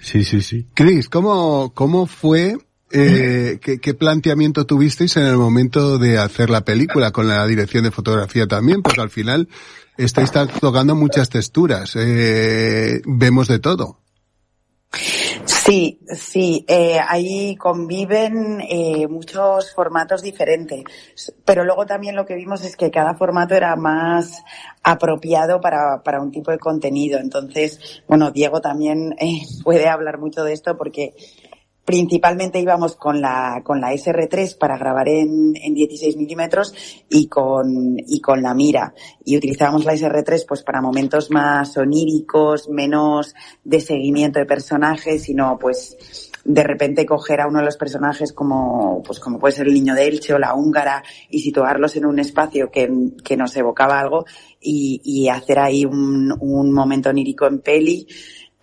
Sí, sí, sí. Chris, ¿cómo, cómo fue, eh, qué, qué planteamiento tuvisteis en el momento de hacer la película con la dirección de fotografía también? Porque al final estáis tocando muchas texturas, eh, vemos de todo. Sí, sí, eh, ahí conviven eh, muchos formatos diferentes, pero luego también lo que vimos es que cada formato era más apropiado para, para un tipo de contenido. Entonces, bueno, Diego también eh, puede hablar mucho de esto porque principalmente íbamos con la, con la SR3 para grabar en, en 16 milímetros y con, y con la mira. Y utilizábamos la SR3 pues para momentos más oníricos, menos de seguimiento de personajes, sino pues de repente coger a uno de los personajes como, pues como puede ser el niño de Elche o la húngara y situarlos en un espacio que, que nos evocaba algo y, y hacer ahí un, un momento onírico en peli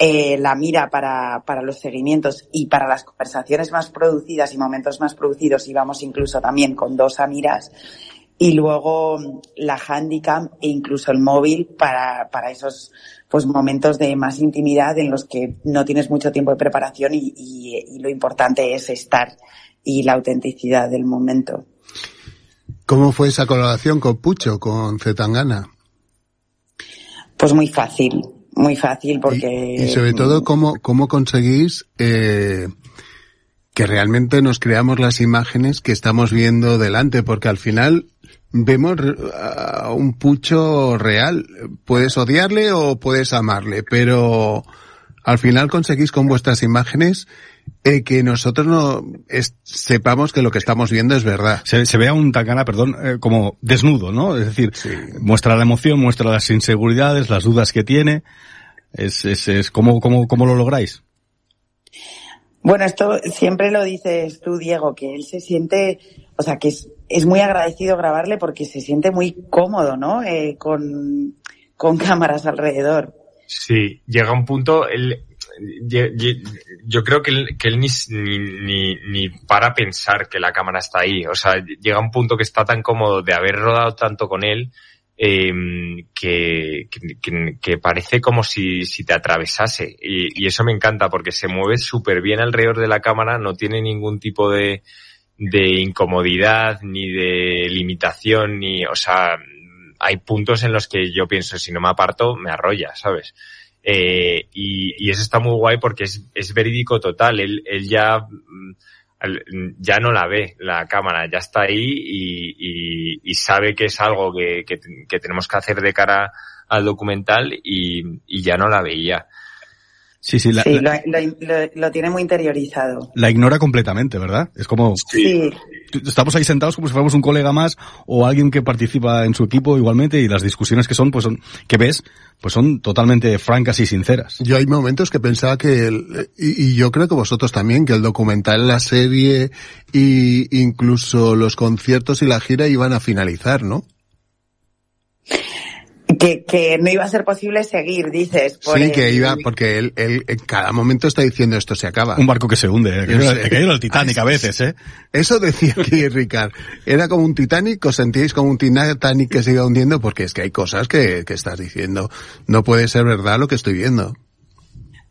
eh, la mira para, para los seguimientos y para las conversaciones más producidas y momentos más producidos íbamos incluso también con dos amiras y luego la handicam e incluso el móvil para, para esos pues momentos de más intimidad en los que no tienes mucho tiempo de preparación y, y, y lo importante es estar y la autenticidad del momento. ¿Cómo fue esa colaboración con Pucho, con Zetangana? Pues muy fácil, muy fácil porque... Y sobre todo, ¿cómo, cómo conseguís eh, que realmente nos creamos las imágenes que estamos viendo delante? Porque al final vemos a un pucho real. Puedes odiarle o puedes amarle, pero al final conseguís con vuestras imágenes eh, que nosotros no es- sepamos que lo que estamos viendo es verdad. Se, se ve a un Tangana, perdón, eh, como desnudo, ¿no? Es decir, muestra la emoción, muestra las inseguridades, las dudas que tiene. Es, es, es ¿cómo, cómo, ¿Cómo lo lográis? Bueno, esto siempre lo dices tú, Diego, que él se siente, o sea, que es, es muy agradecido grabarle porque se siente muy cómodo, ¿no? Eh, con, con cámaras alrededor. Sí, llega un punto, él, yo creo que él, ni, para pensar que la cámara está ahí. O sea, llega un punto que está tan cómodo de haber rodado tanto con él eh, que, que- que parece como si, si te atravesase. Y, y eso me encanta porque se mueve súper bien alrededor de la cámara, no tiene ningún tipo de, de incomodidad, ni de limitación, ni, o sea, hay puntos en los que yo pienso, si no me aparto, me arrolla, ¿sabes? Eh, y, eso está muy guay porque es, verídico total. Él, ya, mm, ya no la ve, la cámara, ya está ahí y, sabe que es algo que, tenemos que hacer de cara al documental y ya no la veía. Sí, sí, la, sí, la- lo, lo- lo- lo tiene muy interiorizado. la ignora completamente, ¿verdad? Es como... Sí, estamos ahí sentados como si fuéramos un colega más o alguien que participa en su equipo igualmente y las discusiones que son, pues son, que ves, pues son totalmente francas y sinceras. Yo hay momentos que pensaba que, el, y, y, yo creo que vosotros también, que el documental, la serie y incluso los conciertos y la gira iban a finalizar, ¿no? Que, que no iba a ser posible seguir, dices. Por sí, el... que iba, porque él, él en cada momento está diciendo esto se acaba. Un barco que se hunde, ¿eh? que, que, que el Titanic a veces, ¿eh? Eso decía aquí Ricard. Era como un Titanic, os sentíais como un Titanic que se iba hundiendo, porque es que hay cosas que, que estás diciendo. No puede ser verdad lo que estoy viendo.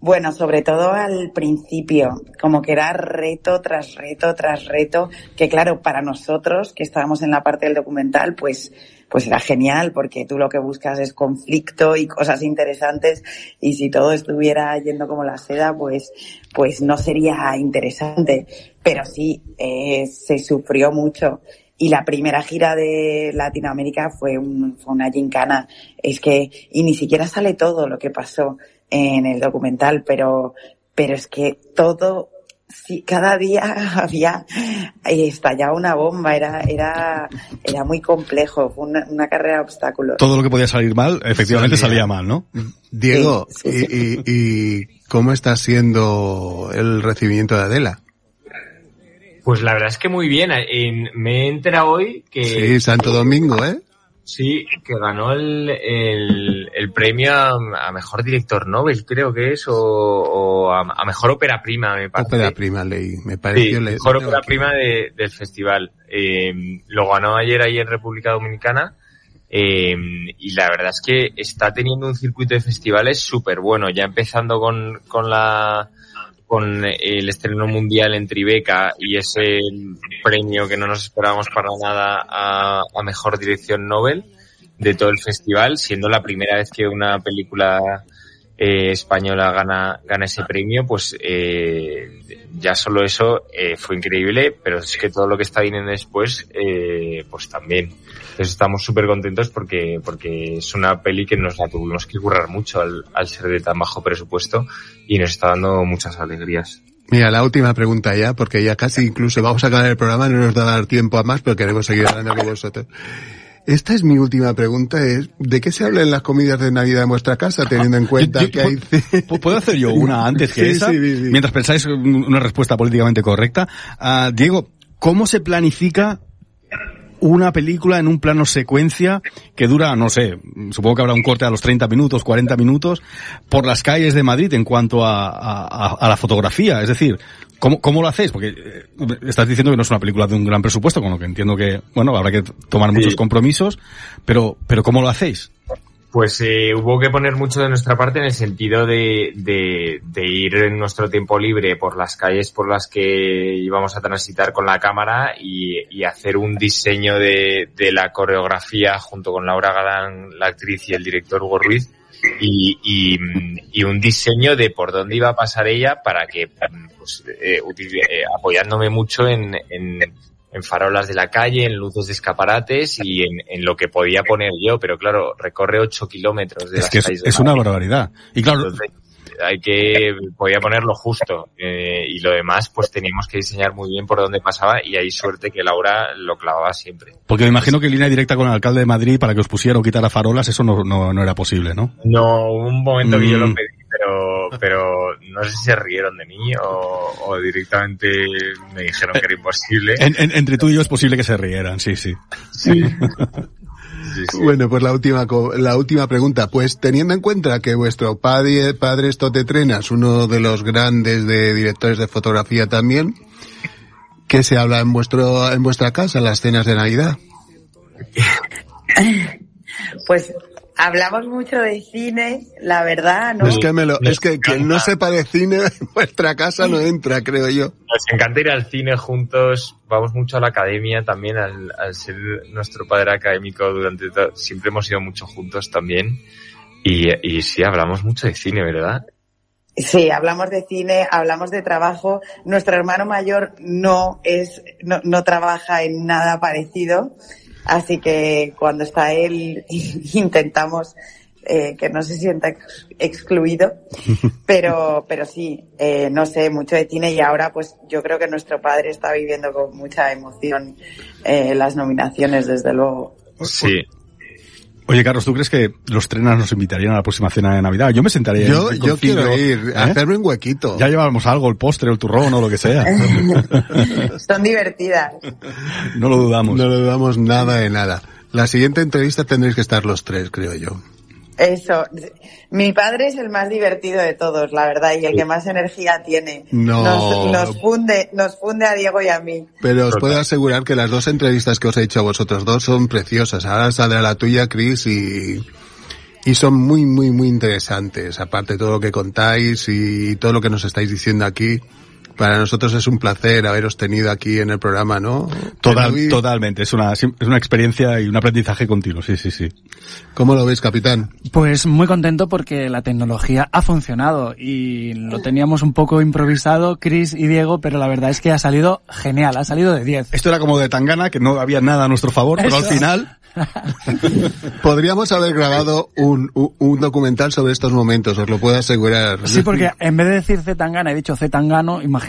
Bueno, sobre todo al principio, como que era reto tras reto tras reto, que claro, para nosotros que estábamos en la parte del documental, pues, pues era genial, porque tú lo que buscas es conflicto y cosas interesantes, y si todo estuviera yendo como la seda, pues, pues no sería interesante. Pero sí, eh, se sufrió mucho. Y la primera gira de Latinoamérica fue, un, fue una gincana. Es que, y ni siquiera sale todo lo que pasó en el documental, pero, pero es que todo, sí, cada día había estallado una bomba, era, era, era muy complejo, fue una, una, carrera de obstáculos. Todo lo que podía salir mal, efectivamente salía, salía mal, ¿no? Diego, sí, sí, y, y, ¿y cómo está siendo el recibimiento de Adela? Pues la verdad es que muy bien. En, me he enterado hoy que... Sí, Santo Domingo, ¿eh? Sí, que ganó el, el, el premio a, a, mejor director Nobel, creo que es, o, o a, a, mejor ópera prima, me parece. Ópera prima, leí, me pareció. Sí, mejor ópera prima de, del festival. Eh, lo ganó ayer ahí en República Dominicana. Eh, y la verdad es que está teniendo un circuito de festivales súper bueno, ya empezando con, con la con el estreno mundial en Tribeca y ese premio que no nos esperábamos para nada a, mejor dirección Nobel de todo el festival, siendo la primera vez que una película eh, española gana, gana ese premio, pues eh, ya solo eso eh, fue increíble, pero es que todo lo que está viniendo después, eh, pues también. Entonces estamos súper contentos porque, porque es una peli que nos la tuvimos que currar mucho al, al ser de tan bajo presupuesto y nos está dando muchas alegrías. Mira, la última pregunta ya, porque ya casi incluso vamos a acabar el programa, no nos da a dar tiempo a más, pero queremos seguir hablando con vosotros. Esta es mi última pregunta, es ¿de qué se habla en las comidas de Navidad en vuestra casa, teniendo en cuenta yo, yo, que hay... ¿Puedo hacer yo una antes que sí, esa? Sí, sí, mientras pensáis una respuesta políticamente correcta. Uh, Diego, ¿cómo se planifica una película en un plano secuencia que dura, no sé, supongo que habrá un corte a los 30 minutos, 40 minutos, por las calles de Madrid en cuanto a, a, a la fotografía. Es decir, ¿cómo, ¿cómo lo hacéis? Porque eh, estás diciendo que no es una película de un gran presupuesto, con lo que entiendo que, bueno, habrá que tomar muchos compromisos, pero, pero ¿cómo lo hacéis? Pues eh, hubo que poner mucho de nuestra parte en el sentido de, de, de, ir en nuestro tiempo libre por las calles por las que íbamos a transitar con la cámara y, y hacer un diseño de, de, la coreografía junto con Laura Galán, la actriz y el director Hugo Ruiz. Y, un diseño de por dónde iba a pasar ella para que, pues, eh, eh, apoyándome mucho en, en en farolas de la calle, en luces de escaparates y en, en, lo que podía poner yo, pero claro, recorre 8 kilómetros de Es que es, es una barbaridad. Y claro, Entonces, hay que, podía ponerlo justo, eh, y lo demás, pues teníamos que diseñar muy bien por dónde pasaba y hay suerte que Laura lo clavaba siempre. Porque me imagino que línea directa con el alcalde de Madrid para que os pusiera o quitara farolas, eso no, no, no era posible, ¿no? No, un momento mm. que yo lo pedí, pero, pero no sé si se rieron de mí o, o directamente me dijeron que era imposible. En, en, entre tú y yo es posible que se rieran, sí, sí. Sí. Sí, sí. Bueno, pues la última, la última pregunta. Pues teniendo en cuenta que vuestro padre, padre Tote Trenas, uno de los grandes de directores de fotografía también, ¿qué se habla en vuestro, en vuestra casa, en las cenas de Navidad? Pues hablamos mucho de cine, la verdad, ¿no? Es que, me lo, es que quien no sepa de cine en vuestra casa no entra, creo yo. Nos encanta ir al cine juntos, vamos mucho a la academia también, al, al ser nuestro padre académico durante todo, siempre hemos ido mucho juntos también. Y, y sí, hablamos mucho de cine, ¿verdad? Sí, hablamos de cine, hablamos de trabajo. Nuestro hermano mayor no es, no, no trabaja en nada parecido. Así que cuando está él intentamos eh, que no se sienta ex- excluido, pero, pero sí, eh, no sé, mucho de cine y ahora pues yo creo que nuestro padre está viviendo con mucha emoción eh, las nominaciones, desde luego. Sí. Oye, Carlos, ¿tú crees que los trenas nos invitarían a la próxima cena de Navidad? Yo me sentaría Yo, yo quiero ir, a ¿eh? hacerme un huequito. Ya llevábamos algo, el postre, el turrón o lo que sea. Son divertidas. no lo dudamos. No lo dudamos nada de nada. La siguiente entrevista tendréis que estar los tres, creo yo. Eso. Mi padre es el más divertido de todos, la verdad, y el que más energía tiene. No. Nos, nos funde, nos funde a Diego y a mí. Pero os puedo asegurar que las dos entrevistas que os he hecho a vosotros dos son preciosas. Ahora saldrá la tuya, Chris, y, y son muy, muy, muy interesantes. Aparte de todo lo que contáis y todo lo que nos estáis diciendo aquí. Para nosotros es un placer haberos tenido aquí en el programa, ¿no? Total, totalmente. Es una, es una experiencia y un aprendizaje continuo. Sí, sí, sí. ¿Cómo lo veis, capitán? Pues muy contento porque la tecnología ha funcionado y lo teníamos un poco improvisado, Chris y Diego, pero la verdad es que ha salido genial, ha salido de 10. Esto era como de Tangana, que no había nada a nuestro favor, pero al Eso. final Podríamos haber grabado un, un, un documental sobre estos momentos, os lo puedo asegurar. Sí, porque en vez de decir Zetangana he dicho Zetangano, imagínate.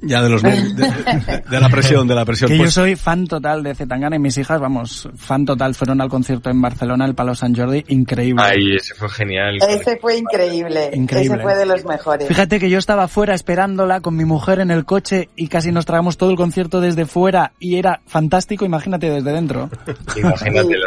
Ya de los de, de- de la presión, de la presión. Que yo Pues, soy fan total de Zetangana y mis hijas, vamos, fan total, fueron al concierto en Barcelona, el Palo San Jordi, increíble. Ay, ese fue genial. Ese fue increíble. Increíble. Ese fue de los mejores. Fíjate que yo estaba fuera esperándola con mi mujer en el coche y casi nos tragamos todo el concierto desde fuera y era fantástico, imagínate desde dentro. Imagínatelo.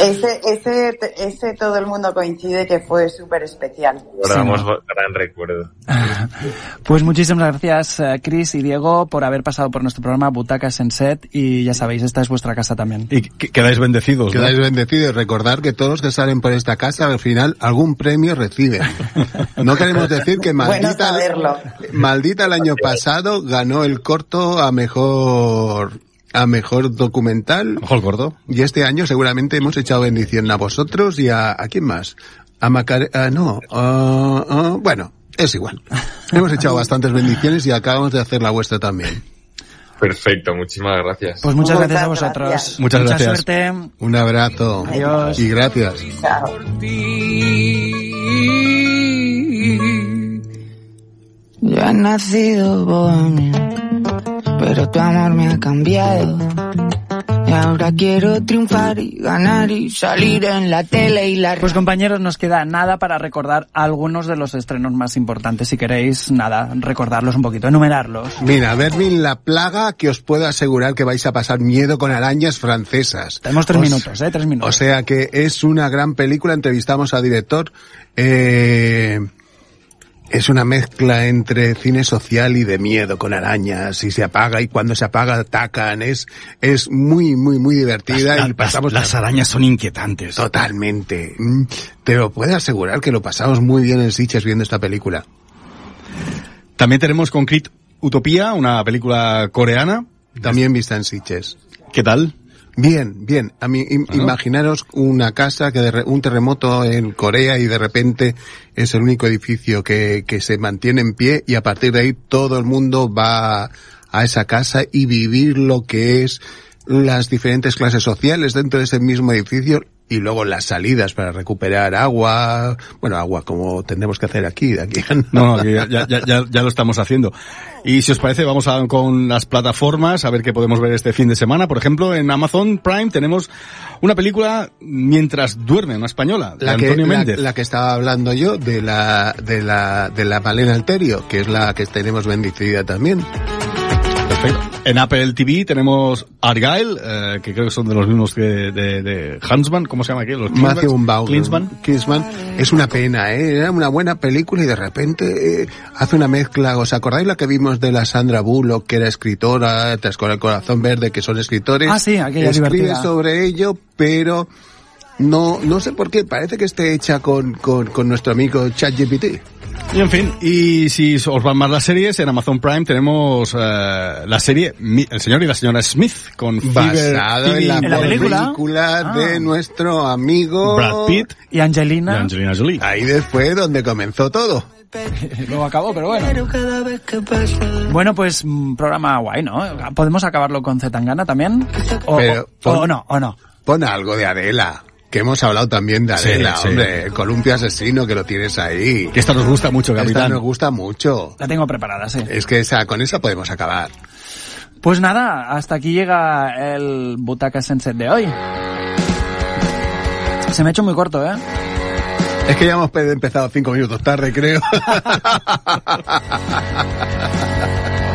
Ese, ese, ese todo el mundo coincide que fue súper especial. Guardamos gran recuerdo. Pues muchísimas gracias, eh, Chris y Diego, por haber pasado por nuestro programa Butacas en Set y ya sabéis, esta es vuestra casa también. y que- quedáis bendecidos, ¿no? Quedáis bendecidos. Recordar que todos los que salen por esta casa al final algún premio reciben. No queremos decir que Bueno maldita, saberlo. maldita el año pasado ganó el corto a mejor a mejor documental Mejor corto. y este año seguramente hemos echado bendición a vosotros y a, ¿a quién más? A Macar ah, no, ah, ah, bueno, es igual. Hemos echado bastantes bendiciones y acabamos de hacer la vuestra también. Perfecto, muchísimas gracias. Pues muchas, Muchas gracias a vosotros. gracias. Muchas Mucha gracias. suerte. Un abrazo Adiós. y gracias. Chao. Yo he nacido pero tu amor me ha cambiado. Y ahora quiero triunfar y ganar y salir en la tele y la Pues compañeros, nos queda nada para recordar algunos de los estrenos más importantes. Si queréis, nada, recordarlos un poquito, enumerarlos. Mira, Berlin la plaga que os puedo asegurar que vais a pasar miedo con arañas francesas. Tenemos tres Os- minutos, ¿eh? Tres minutos. O sea que es una gran película, entrevistamos al director. Eh, es una mezcla entre cine social y de miedo con arañas y se apaga y cuando se apaga atacan. Es, es muy, muy, muy divertida Las, y pasamos las arañas son inquietantes. totalmente. Mm, Te lo puedo asegurar que lo pasamos muy bien en Sitges viendo esta película. También tenemos Concrete Utopía, una película coreana. También vista en Sitges. ¿Qué tal? Bien, bien. A mí, im- imaginaros una casa que de re- un terremoto en Corea y de repente es el único edificio que, que se mantiene en pie y a partir de ahí todo el mundo va a esa casa y vivir lo que es las diferentes clases sociales dentro de ese mismo edificio y luego las salidas para recuperar agua, bueno, agua como tendremos que hacer aquí, de aquí. No, no, ya, ya, ya, ya lo estamos haciendo. Y si os parece, vamos a, con las plataformas a ver qué podemos ver este fin de semana. Por ejemplo, en Amazon Prime tenemos una película Mientras duerme, una española, de la que, Antonio la- Méndez. la que estaba hablando yo de la de la de la Malena Alterio, que es la que tenemos bendecida también. En Apple TV tenemos Argyle, eh, que creo que son de los mismos que de, de Huntsman, ¿cómo se llama aquí? Los Klinsman. Klinsman. Es una pena, ¿eh? Era una buena película y de repente eh, hace una mezcla. ¿Os acordáis la que vimos de la Sandra Bullock, que era escritora, tras con el corazón verde, que son escritores? Ah, sí, aquella Escribe divertida. sobre ello, pero no, no sé por qué, parece que esté hecha con, con, con nuestro amigo ChatGPT. Y en fin, y si os van más las series, en Amazon Prime tenemos eh, la serie Mi- El señor y la señora Smith con Basado en la, ¿En la película? película de Ah. nuestro amigo Brad Pitt Y Angelina, y Angelina Jolie. Ahí fue donde comenzó todo. luego acabó, pero bueno. Bueno, pues mm, programa guay, ¿no? ¿Podemos acabarlo con Zetangana también? O, Pero, o- o pon- no, o no. Pon algo de Adela. Que hemos hablado también de Sí, Adela, sí. hombre, el columpio asesino que lo tienes ahí. Que esta nos gusta mucho, Esta capitán. nos gusta mucho. La tengo preparada, sí. Es que esa, con esa podemos acabar. Pues nada, hasta aquí llega el Butaca Sunset de hoy. Se me ha hecho muy corto, ¿eh? Es que ya hemos pe- empezado cinco minutos tarde, creo.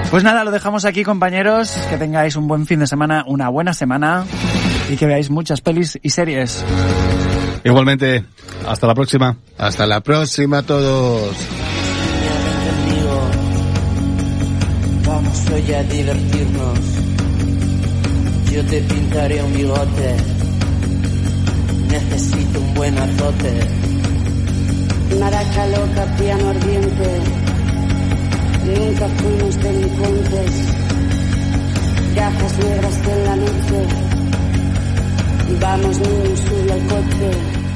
Pues nada, lo dejamos aquí, compañeros. Que tengáis un buen fin de semana, una buena semana y que veáis muchas pelis y series. Igualmente, hasta la próxima. Hasta la próxima a todos. Vamos hoy a divertirnos. Yo te pintaré un bigote. Necesito un buen azote. Maraca loca, piano ardiente. Nunca fuimos delincuentes. Gafas negras en la noche. Vamos niños, sube al coche.